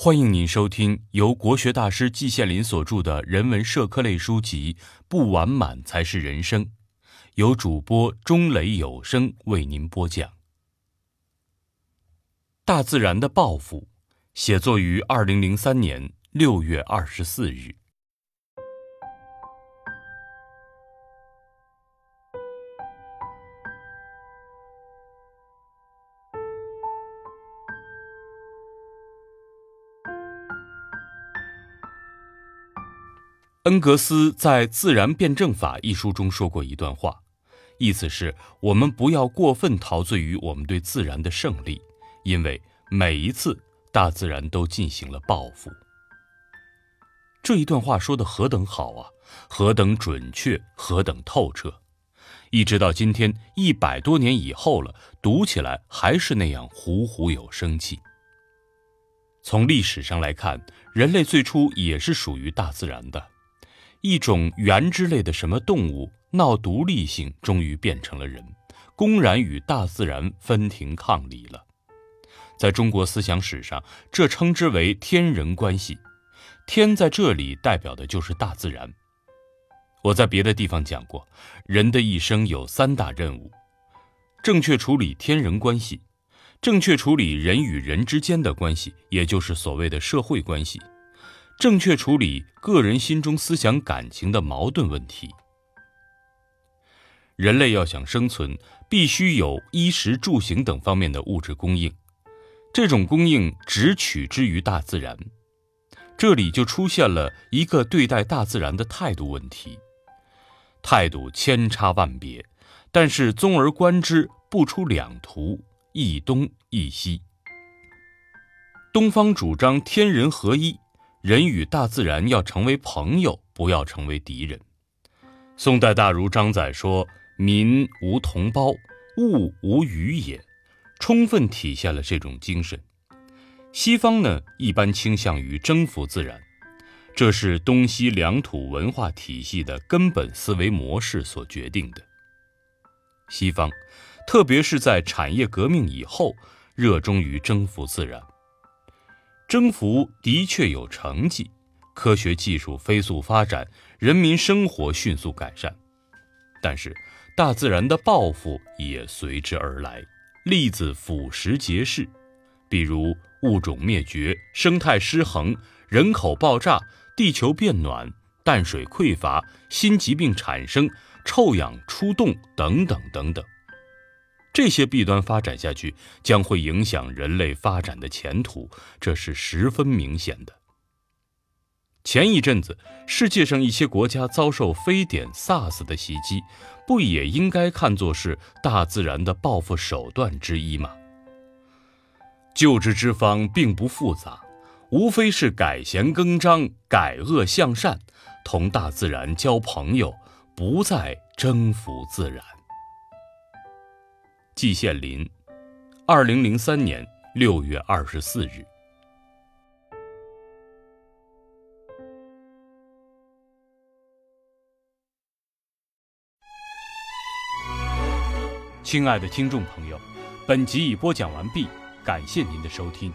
欢迎您收听由国学大师季羡林所著的人文社科类书籍《不完满才是人生》，由主播钟雷有声为您播讲。大自然的报复，写作于二零零三年六月二十四日。恩格斯在《自然辩证法》一书中说过一段话，意思是我们不要过分陶醉于我们对自然的胜利，因为每一次大自然都进行了报复。这一段话说的何等好啊，何等准确，何等透彻，一直到今天一百多年以后了，读起来还是那样扩扩有生气。从历史上来看，人类最初也是属于大自然的。一种猿之类的什么动物闹独立性，终于变成了人，公然与大自然分庭抗礼了。在中国思想史上，这称之为天人关系。天在这里代表的就是大自然。我在别的地方讲过，人的一生有三大任务：正确处理天人关系，正确处理人与人之间的关系，也就是所谓的社会关系。正确处理个人心中思想感情的矛盾问题。人类要想生存，必须有衣食住行等方面的物质供应，这种供应只取之于大自然。这里就出现了一个对待大自然的态度问题。态度千差万别，但是综而观之，不出两途，一东一西。东方主张天人合一。人与大自然要成为朋友，不要成为敌人。宋代大儒张载说：“民无同胞，物无余也”，充分体现了这种精神。西方呢，一般倾向于征服自然，这是东西两土文化体系的根本思维模式所决定的。西方，特别是在产业革命以后，热衷于征服自然。征服的确有成绩，科学技术飞速发展，人民生活迅速改善，但是大自然的报复也随之而来，例子俯拾皆是，比如物种灭绝、生态失衡、人口爆炸、地球变暖、淡水匮乏、新疾病产生、臭氧出动等等等等。这些弊端发展下去，将会影响人类发展的前途，这是十分明显的。前一阵子，世界上一些国家遭受非典、SARS 的袭击，不也应该看作是大自然的报复手段之一吗？救治之方并不复杂，无非是改弦更张、改恶向善，同大自然交朋友，不再征服自然。季羡林，二零零三年六月二十四日。亲爱的听众朋友，本集已播讲完毕，感谢您的收听。